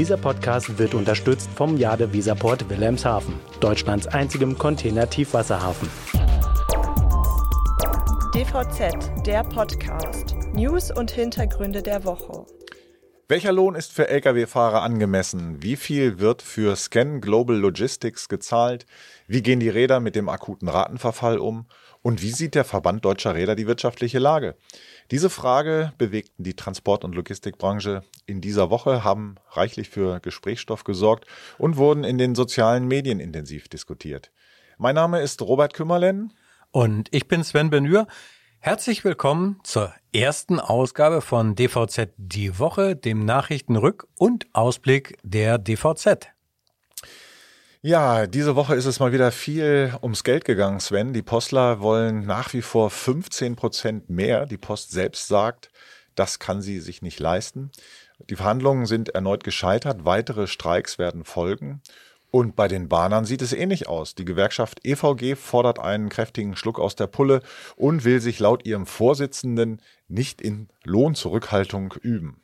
Dieser Podcast wird unterstützt vom Jade Visaport Wilhelmshaven, Deutschlands einzigem Container-Tiefwasserhafen. DVZ, der Podcast. News und Hintergründe der Woche. Welcher Lohn ist für Lkw-Fahrer angemessen? Wie viel wird für Scan Global Logistics gezahlt? Wie gehen die Räder mit dem akuten Ratenverfall um? Und wie sieht der Verband deutscher Räder die wirtschaftliche Lage? Diese Frage bewegten die Transport- und Logistikbranche in dieser Woche, haben reichlich für Gesprächsstoff gesorgt und wurden in den sozialen Medien intensiv diskutiert. Mein Name ist Robert Kümmerlen. Und ich bin Sven Benür. Herzlich willkommen zur ersten Ausgabe von DVZ Die Woche, dem Nachrichtenrück- und Ausblick der DVZ. Ja, diese Woche ist es mal wieder viel ums Geld gegangen, Sven. Die Postler wollen nach wie vor 15 Prozent mehr. Die Post selbst sagt, das kann sie sich nicht leisten. Die Verhandlungen sind erneut gescheitert. Weitere Streiks werden folgen. Und bei den Bahnern sieht es ähnlich aus. Die Gewerkschaft EVG fordert einen kräftigen Schluck aus der Pulle und will sich laut ihrem Vorsitzenden nicht in Lohnzurückhaltung üben.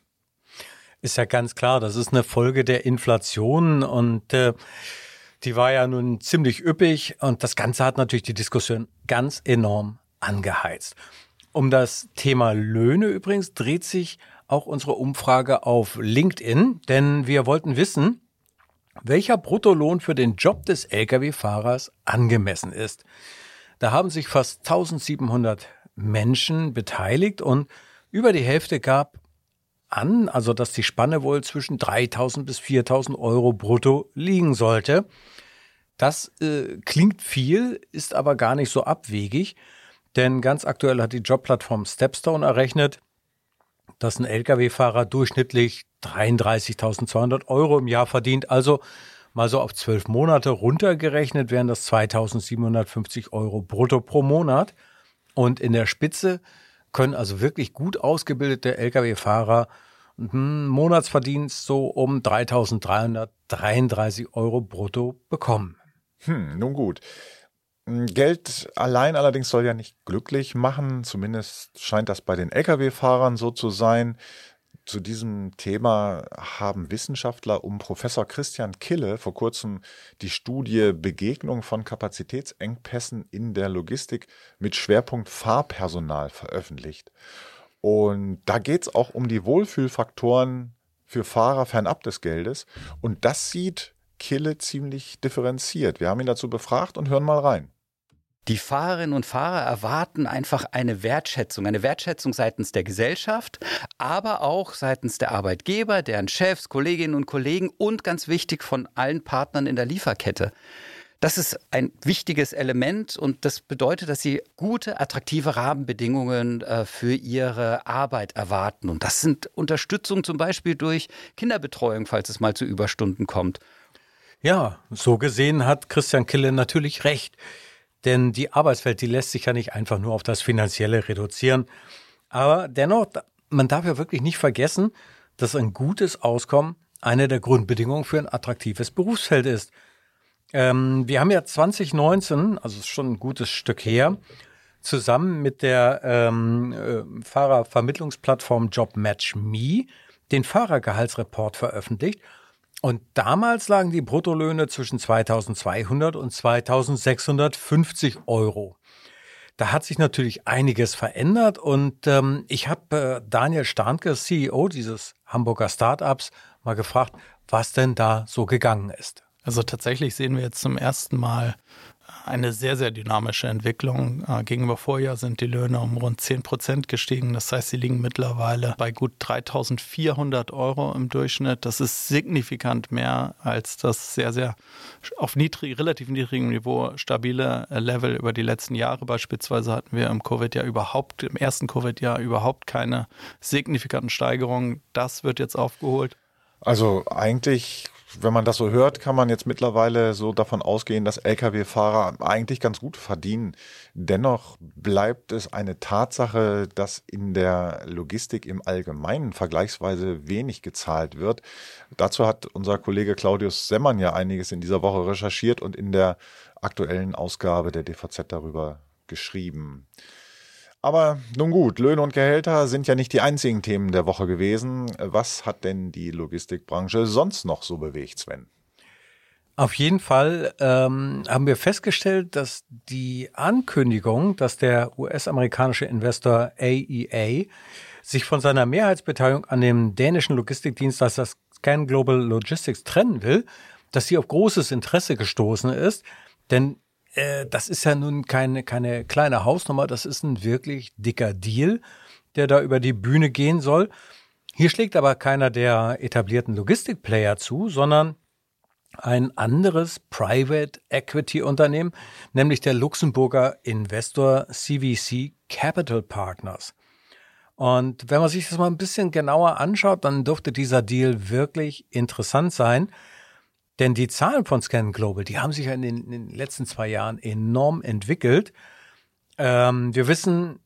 Ist ja ganz klar, das ist eine Folge der Inflation und äh, die war ja nun ziemlich üppig und das Ganze hat natürlich die Diskussion ganz enorm angeheizt. Um das Thema Löhne übrigens dreht sich auch unsere Umfrage auf LinkedIn, denn wir wollten wissen, welcher Bruttolohn für den Job des Lkw-Fahrers angemessen ist. Da haben sich fast 1700 Menschen beteiligt und über die Hälfte gab an, also dass die Spanne wohl zwischen 3000 bis 4000 Euro brutto liegen sollte. Das äh, klingt viel, ist aber gar nicht so abwegig, denn ganz aktuell hat die Jobplattform Stepstone errechnet, dass ein Lkw-Fahrer durchschnittlich 33.200 Euro im Jahr verdient. Also mal so auf zwölf Monate runtergerechnet wären das 2.750 Euro brutto pro Monat. Und in der Spitze können also wirklich gut ausgebildete Lkw-Fahrer Monatsverdienst so um 3.333 Euro brutto bekommen. Hm, nun gut. Hm, Geld allein allerdings soll ja nicht glücklich machen. Zumindest scheint das bei den Lkw-Fahrern so zu sein. Zu diesem Thema haben Wissenschaftler um Professor Christian Kille vor kurzem die Studie Begegnung von Kapazitätsengpässen in der Logistik mit Schwerpunkt Fahrpersonal veröffentlicht. Und da geht es auch um die Wohlfühlfaktoren für Fahrer fernab des Geldes. Und das sieht Kille ziemlich differenziert. Wir haben ihn dazu befragt und hören mal rein. Die Fahrerinnen und Fahrer erwarten einfach eine Wertschätzung, eine Wertschätzung seitens der Gesellschaft, aber auch seitens der Arbeitgeber, deren Chefs, Kolleginnen und Kollegen und ganz wichtig von allen Partnern in der Lieferkette. Das ist ein wichtiges Element und das bedeutet, dass sie gute, attraktive Rahmenbedingungen äh, für ihre Arbeit erwarten. Und das sind Unterstützung zum Beispiel durch Kinderbetreuung, falls es mal zu Überstunden kommt. Ja, so gesehen hat Christian Kille natürlich recht. Denn die Arbeitswelt, die lässt sich ja nicht einfach nur auf das Finanzielle reduzieren. Aber dennoch, man darf ja wirklich nicht vergessen, dass ein gutes Auskommen eine der Grundbedingungen für ein attraktives Berufsfeld ist. Ähm, wir haben ja 2019, also schon ein gutes Stück her, zusammen mit der ähm, äh, Fahrervermittlungsplattform JobMatchMe den Fahrergehaltsreport veröffentlicht. Und damals lagen die Bruttolöhne zwischen 2200 und 2650 Euro. Da hat sich natürlich einiges verändert und ähm, ich habe äh, Daniel Starnke, CEO dieses Hamburger Startups, mal gefragt, was denn da so gegangen ist. Also tatsächlich sehen wir jetzt zum ersten Mal eine sehr, sehr dynamische Entwicklung. Äh, gegenüber Vorjahr sind die Löhne um rund 10 Prozent gestiegen. Das heißt, sie liegen mittlerweile bei gut 3400 Euro im Durchschnitt. Das ist signifikant mehr als das sehr, sehr auf niedrig, relativ niedrigem Niveau stabile Level über die letzten Jahre. Beispielsweise hatten wir im Covid-Jahr überhaupt, im ersten Covid-Jahr überhaupt keine signifikanten Steigerungen. Das wird jetzt aufgeholt. Also eigentlich wenn man das so hört, kann man jetzt mittlerweile so davon ausgehen, dass Lkw-Fahrer eigentlich ganz gut verdienen. Dennoch bleibt es eine Tatsache, dass in der Logistik im Allgemeinen vergleichsweise wenig gezahlt wird. Dazu hat unser Kollege Claudius Semmern ja einiges in dieser Woche recherchiert und in der aktuellen Ausgabe der DVZ darüber geschrieben. Aber nun gut, Löhne und Gehälter sind ja nicht die einzigen Themen der Woche gewesen. Was hat denn die Logistikbranche sonst noch so bewegt, Sven? Auf jeden Fall ähm, haben wir festgestellt, dass die Ankündigung, dass der US-amerikanische Investor AEA sich von seiner Mehrheitsbeteiligung an dem dänischen Logistikdienstleister Scan Global Logistics trennen will, dass sie auf großes Interesse gestoßen ist. Denn äh, das ist ja nun keine, keine kleine Hausnummer, das ist ein wirklich dicker Deal, der da über die Bühne gehen soll. Hier schlägt aber keiner der etablierten Logistikplayer zu, sondern ein anderes Private Equity Unternehmen, nämlich der Luxemburger Investor CVC Capital Partners. Und wenn man sich das mal ein bisschen genauer anschaut, dann dürfte dieser Deal wirklich interessant sein. Denn die Zahlen von Scan Global, die haben sich ja in den, in den letzten zwei Jahren enorm entwickelt. Ähm, wir wissen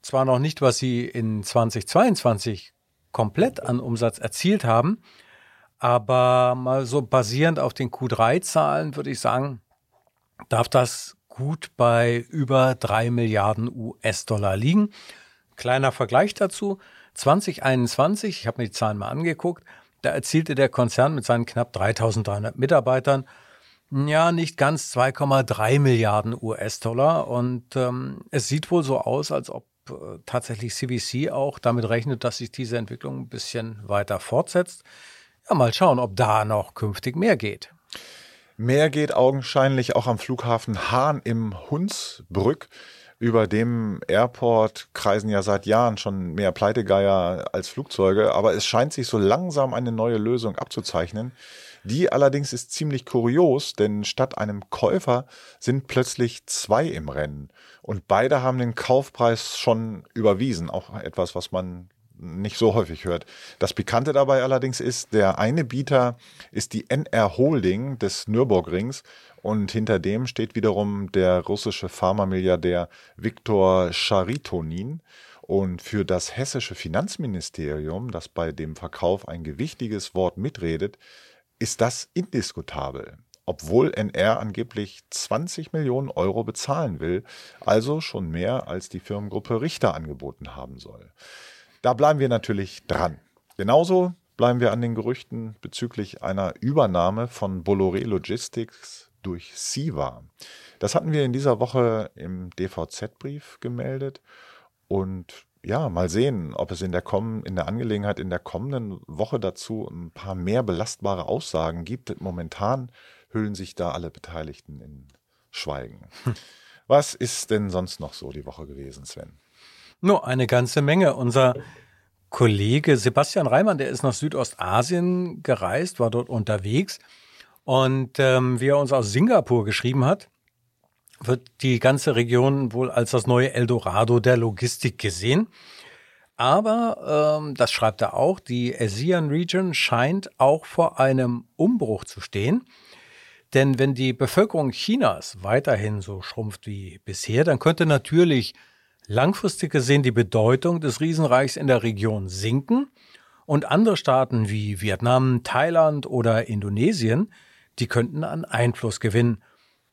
zwar noch nicht, was sie in 2022 komplett an Umsatz erzielt haben, aber mal so basierend auf den Q3-Zahlen würde ich sagen, darf das gut bei über drei Milliarden US-Dollar liegen. Kleiner Vergleich dazu. 2021, ich habe mir die Zahlen mal angeguckt, da erzielte der Konzern mit seinen knapp 3300 Mitarbeitern ja nicht ganz 2,3 Milliarden US-Dollar. Und ähm, es sieht wohl so aus, als ob äh, tatsächlich CVC auch damit rechnet, dass sich diese Entwicklung ein bisschen weiter fortsetzt. Ja, mal schauen, ob da noch künftig mehr geht. Mehr geht augenscheinlich auch am Flughafen Hahn im Hunsbrück. Über dem Airport kreisen ja seit Jahren schon mehr Pleitegeier als Flugzeuge, aber es scheint sich so langsam eine neue Lösung abzuzeichnen. Die allerdings ist ziemlich kurios, denn statt einem Käufer sind plötzlich zwei im Rennen. Und beide haben den Kaufpreis schon überwiesen. Auch etwas, was man nicht so häufig hört. Das Pikante dabei allerdings ist, der eine Bieter ist die NR Holding des Nürburgrings und hinter dem steht wiederum der russische Pharmamilliardär Viktor Charitonin. Und für das hessische Finanzministerium, das bei dem Verkauf ein gewichtiges Wort mitredet, ist das indiskutabel. Obwohl NR angeblich 20 Millionen Euro bezahlen will, also schon mehr als die Firmengruppe Richter angeboten haben soll. Da bleiben wir natürlich dran. Genauso bleiben wir an den Gerüchten bezüglich einer Übernahme von Bolloré Logistics durch Siva. Das hatten wir in dieser Woche im DVZ-Brief gemeldet und ja, mal sehen, ob es in der, kommen, in der Angelegenheit in der kommenden Woche dazu ein paar mehr belastbare Aussagen gibt. Momentan hüllen sich da alle Beteiligten in Schweigen. Hm. Was ist denn sonst noch so die Woche gewesen, Sven? Nur eine ganze Menge. Unser Kollege Sebastian Reimann, der ist nach Südostasien gereist, war dort unterwegs und ähm, wie er uns aus Singapur geschrieben hat, wird die ganze Region wohl als das neue Eldorado der Logistik gesehen. Aber, ähm, das schreibt er auch, die ASEAN Region scheint auch vor einem Umbruch zu stehen. Denn wenn die Bevölkerung Chinas weiterhin so schrumpft wie bisher, dann könnte natürlich langfristig gesehen die Bedeutung des Riesenreichs in der Region sinken und andere Staaten wie Vietnam, Thailand oder Indonesien die könnten an Einfluss gewinnen.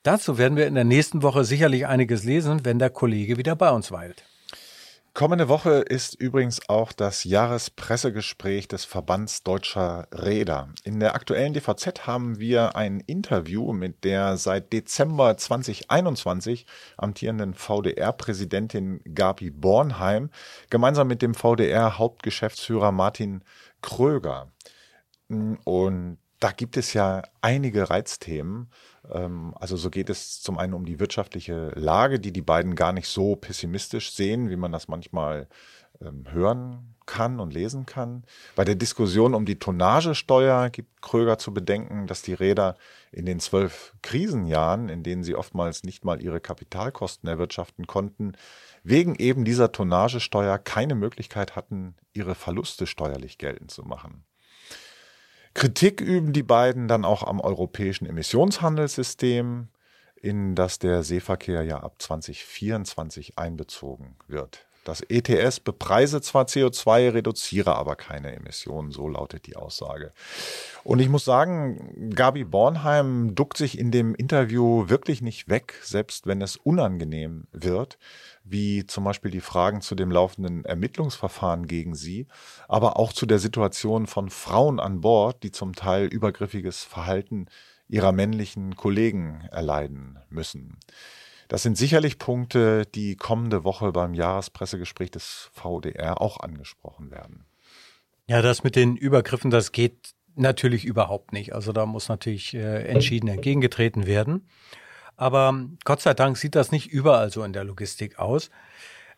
Dazu werden wir in der nächsten Woche sicherlich einiges lesen, wenn der Kollege wieder bei uns weilt. Kommende Woche ist übrigens auch das Jahrespressegespräch des Verbands Deutscher Räder. In der aktuellen DVZ haben wir ein Interview mit der seit Dezember 2021 amtierenden VDR-Präsidentin Gabi Bornheim gemeinsam mit dem VDR-Hauptgeschäftsführer Martin Kröger. Und da gibt es ja einige Reizthemen. Ähm, also so geht es zum einen um die wirtschaftliche Lage, die die beiden gar nicht so pessimistisch sehen, wie man das manchmal ähm, hören kann und lesen kann. Bei der Diskussion um die Tonnagesteuer gibt Kröger zu bedenken, dass die Räder in den zwölf Krisenjahren, in denen sie oftmals nicht mal ihre Kapitalkosten erwirtschaften konnten, wegen eben dieser Tonnagesteuer keine Möglichkeit hatten, ihre Verluste steuerlich geltend zu machen. Kritik üben die beiden dann auch am europäischen Emissionshandelssystem, in das der Seeverkehr ja ab 2024 einbezogen wird. Das ETS bepreise zwar CO2, reduziere aber keine Emissionen, so lautet die Aussage. Und ich muss sagen, Gabi Bornheim duckt sich in dem Interview wirklich nicht weg, selbst wenn es unangenehm wird, wie zum Beispiel die Fragen zu dem laufenden Ermittlungsverfahren gegen sie, aber auch zu der Situation von Frauen an Bord, die zum Teil übergriffiges Verhalten ihrer männlichen Kollegen erleiden müssen. Das sind sicherlich Punkte, die kommende Woche beim Jahrespressegespräch des VDR auch angesprochen werden. Ja, das mit den Übergriffen, das geht natürlich überhaupt nicht. Also da muss natürlich äh, entschieden entgegengetreten werden. Aber Gott sei Dank sieht das nicht überall so in der Logistik aus.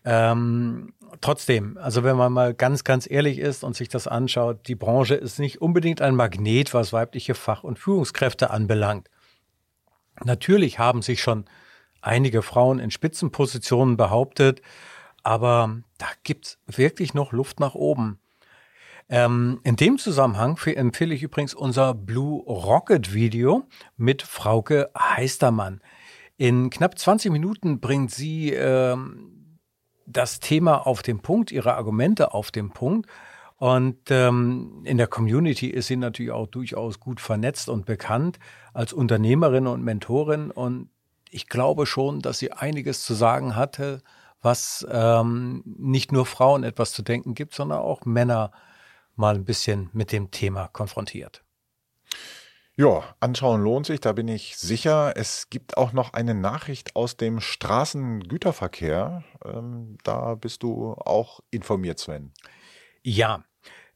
Ähm, trotzdem, also wenn man mal ganz, ganz ehrlich ist und sich das anschaut, die Branche ist nicht unbedingt ein Magnet, was weibliche Fach- und Führungskräfte anbelangt. Natürlich haben sich schon einige Frauen in Spitzenpositionen behauptet, aber da gibt's wirklich noch Luft nach oben. Ähm, in dem Zusammenhang empfehle ich übrigens unser Blue Rocket Video mit Frauke Heistermann. In knapp 20 Minuten bringt sie ähm, das Thema auf den Punkt, ihre Argumente auf den Punkt. Und ähm, in der Community ist sie natürlich auch durchaus gut vernetzt und bekannt als Unternehmerin und Mentorin. Und ich glaube schon, dass sie einiges zu sagen hatte, was ähm, nicht nur Frauen etwas zu denken gibt, sondern auch Männer mal ein bisschen mit dem Thema konfrontiert. Ja, anschauen lohnt sich, da bin ich sicher. Es gibt auch noch eine Nachricht aus dem Straßengüterverkehr. Ähm, da bist du auch informiert, Sven. Ja,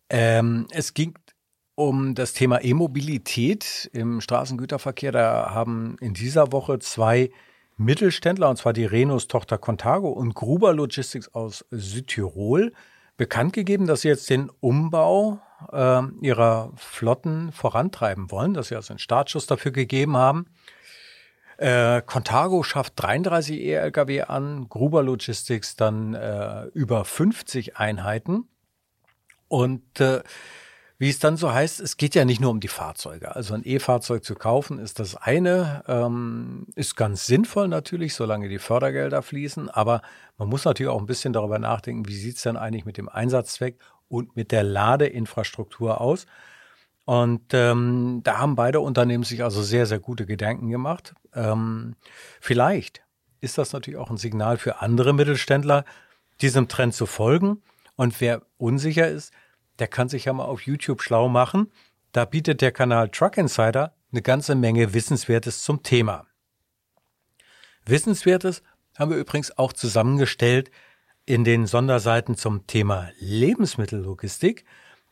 ähm, es ging um das Thema E-Mobilität im Straßengüterverkehr. Da haben in dieser Woche zwei Mittelständler, und zwar die Renos Tochter Contago und Gruber Logistics aus Südtirol, bekannt gegeben, dass sie jetzt den Umbau äh, ihrer Flotten vorantreiben wollen, dass sie also einen Startschuss dafür gegeben haben. Äh, Contago schafft 33 E-Lkw an, Gruber Logistics dann äh, über 50 Einheiten. Und äh, wie es dann so heißt, es geht ja nicht nur um die Fahrzeuge. Also ein E-Fahrzeug zu kaufen ist das eine, ähm, ist ganz sinnvoll natürlich, solange die Fördergelder fließen. Aber man muss natürlich auch ein bisschen darüber nachdenken, wie sieht es denn eigentlich mit dem Einsatzzweck und mit der Ladeinfrastruktur aus. Und ähm, da haben beide Unternehmen sich also sehr, sehr gute Gedanken gemacht. Ähm, vielleicht ist das natürlich auch ein Signal für andere Mittelständler, diesem Trend zu folgen. Und wer unsicher ist, der kann sich ja mal auf YouTube schlau machen. Da bietet der Kanal Truck Insider eine ganze Menge Wissenswertes zum Thema. Wissenswertes haben wir übrigens auch zusammengestellt in den Sonderseiten zum Thema Lebensmittellogistik.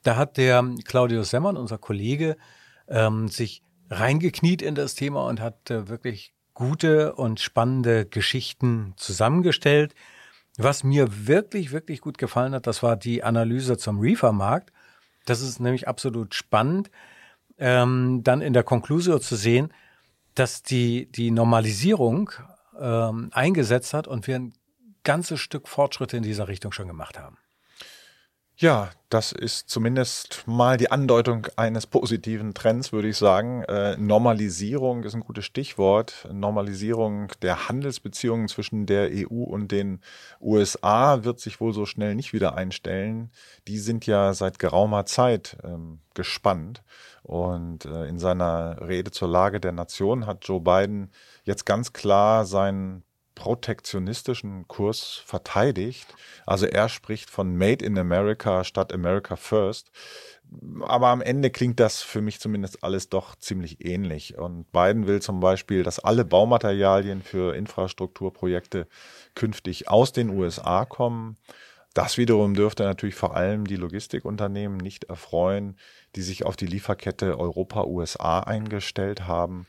Da hat der Claudius Semmern, unser Kollege, ähm, sich reingekniet in das Thema und hat äh, wirklich gute und spannende Geschichten zusammengestellt. Was mir wirklich, wirklich gut gefallen hat, das war die Analyse zum Reefer-Markt. Das ist nämlich absolut spannend, ähm, dann in der Conclusio zu sehen, dass die, die Normalisierung ähm, eingesetzt hat und wir ein ganzes Stück Fortschritte in dieser Richtung schon gemacht haben. Ja, das ist zumindest mal die Andeutung eines positiven Trends, würde ich sagen. Äh, Normalisierung ist ein gutes Stichwort. Normalisierung der Handelsbeziehungen zwischen der EU und den USA wird sich wohl so schnell nicht wieder einstellen. Die sind ja seit geraumer Zeit ähm, gespannt. Und äh, in seiner Rede zur Lage der Nation hat Joe Biden jetzt ganz klar seinen protektionistischen Kurs verteidigt. Also er spricht von Made in America statt America First. Aber am Ende klingt das für mich zumindest alles doch ziemlich ähnlich. Und Biden will zum Beispiel, dass alle Baumaterialien für Infrastrukturprojekte künftig aus den USA kommen. Das wiederum dürfte natürlich vor allem die Logistikunternehmen nicht erfreuen, die sich auf die Lieferkette Europa-USA eingestellt haben.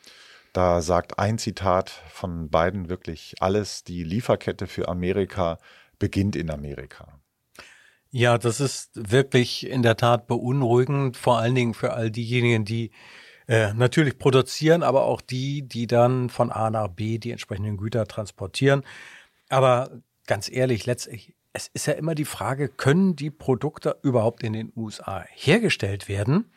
Da sagt ein Zitat von beiden wirklich alles, die Lieferkette für Amerika beginnt in Amerika. Ja, das ist wirklich in der Tat beunruhigend, vor allen Dingen für all diejenigen, die äh, natürlich produzieren, aber auch die, die dann von A nach B die entsprechenden Güter transportieren. Aber ganz ehrlich, letztlich, es ist ja immer die Frage, können die Produkte überhaupt in den USA hergestellt werden?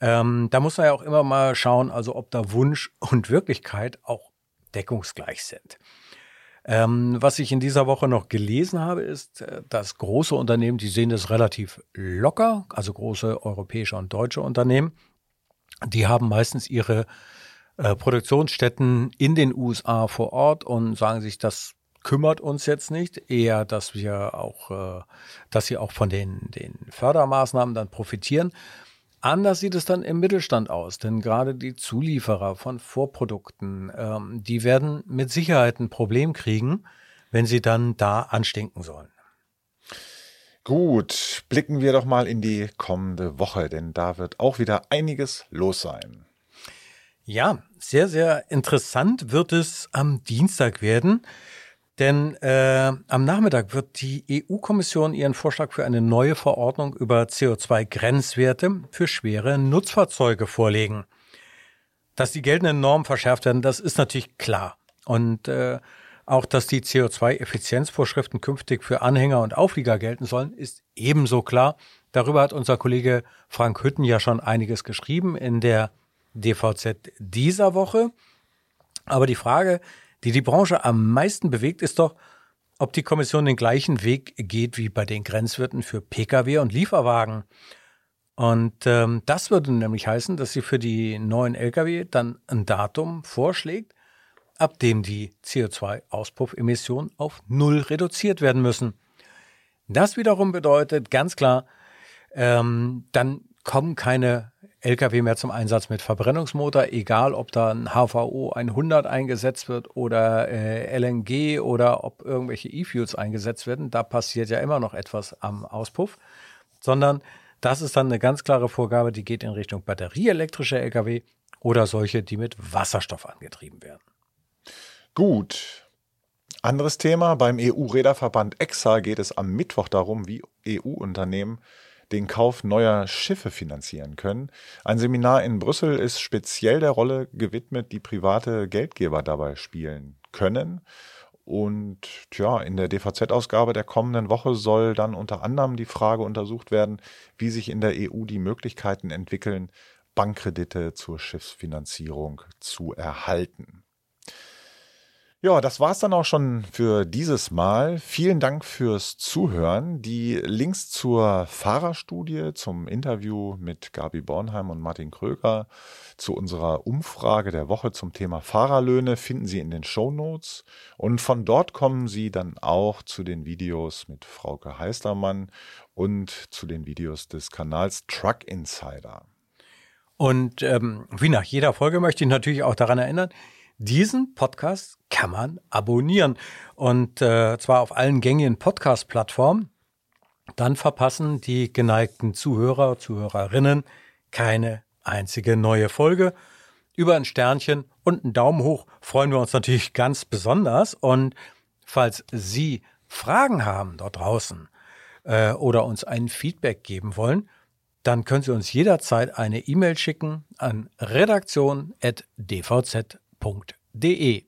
Ähm, da muss man ja auch immer mal schauen, also ob da Wunsch und Wirklichkeit auch deckungsgleich sind. Ähm, was ich in dieser Woche noch gelesen habe, ist, äh, dass große Unternehmen, die sehen das relativ locker, also große europäische und deutsche Unternehmen, die haben meistens ihre äh, Produktionsstätten in den USA vor Ort und sagen sich, das kümmert uns jetzt nicht, eher, dass wir auch, äh, dass sie auch von den, den Fördermaßnahmen dann profitieren. Anders sieht es dann im Mittelstand aus, denn gerade die Zulieferer von Vorprodukten, ähm, die werden mit Sicherheit ein Problem kriegen, wenn sie dann da anstinken sollen. Gut, blicken wir doch mal in die kommende Woche, denn da wird auch wieder einiges los sein. Ja, sehr, sehr interessant wird es am Dienstag werden. Denn äh, am Nachmittag wird die EU-Kommission ihren Vorschlag für eine neue Verordnung über CO2-Grenzwerte für schwere Nutzfahrzeuge vorlegen. Dass die geltenden Normen verschärft werden, das ist natürlich klar. Und äh, auch, dass die CO2-Effizienzvorschriften künftig für Anhänger und Auflieger gelten sollen, ist ebenso klar. Darüber hat unser Kollege Frank Hütten ja schon einiges geschrieben in der DVZ dieser Woche. Aber die Frage, die die Branche am meisten bewegt, ist doch, ob die Kommission den gleichen Weg geht wie bei den Grenzwerten für Pkw und Lieferwagen. Und ähm, das würde nämlich heißen, dass sie für die neuen Lkw dann ein Datum vorschlägt, ab dem die CO2-Auspuffemissionen auf Null reduziert werden müssen. Das wiederum bedeutet ganz klar, ähm, dann kommen keine Lkw mehr zum Einsatz mit Verbrennungsmotor, egal ob da ein HVO 100 eingesetzt wird oder äh, LNG oder ob irgendwelche E-Fuels eingesetzt werden. Da passiert ja immer noch etwas am Auspuff, sondern das ist dann eine ganz klare Vorgabe, die geht in Richtung batterieelektrische Lkw oder solche, die mit Wasserstoff angetrieben werden. Gut. Anderes Thema. Beim EU-Räderverband EXA geht es am Mittwoch darum, wie EU-Unternehmen den Kauf neuer Schiffe finanzieren können. Ein Seminar in Brüssel ist speziell der Rolle gewidmet, die private Geldgeber dabei spielen können. Und ja, in der DVZ-Ausgabe der kommenden Woche soll dann unter anderem die Frage untersucht werden, wie sich in der EU die Möglichkeiten entwickeln, Bankkredite zur Schiffsfinanzierung zu erhalten. Ja, das war's dann auch schon für dieses Mal. Vielen Dank fürs Zuhören. Die Links zur Fahrerstudie, zum Interview mit Gabi Bornheim und Martin Kröger, zu unserer Umfrage der Woche zum Thema Fahrerlöhne finden Sie in den Show Notes. Und von dort kommen Sie dann auch zu den Videos mit Frauke Heistermann und zu den Videos des Kanals Truck Insider. Und ähm, wie nach jeder Folge möchte ich natürlich auch daran erinnern, diesen Podcast kann man abonnieren und äh, zwar auf allen gängigen Podcast-Plattformen. Dann verpassen die geneigten Zuhörer, Zuhörerinnen keine einzige neue Folge. Über ein Sternchen und einen Daumen hoch freuen wir uns natürlich ganz besonders. Und falls Sie Fragen haben dort draußen äh, oder uns ein Feedback geben wollen, dann können Sie uns jederzeit eine E-Mail schicken an redaktion.dvz.de www.ftf.de.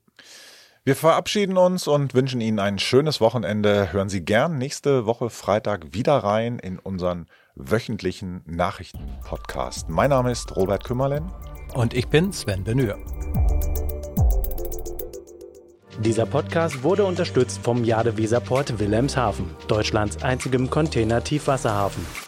Wir verabschieden uns und wünschen Ihnen ein schönes Wochenende. Hören Sie gern nächste Woche Freitag wieder rein in unseren wöchentlichen Nachrichten-Podcast. Mein Name ist Robert Kümmerlen. Und ich bin Sven Benür. Dieser Podcast wurde unterstützt vom Jade Weserport Wilhelmshaven, Deutschlands einzigem Container-Tiefwasserhafen.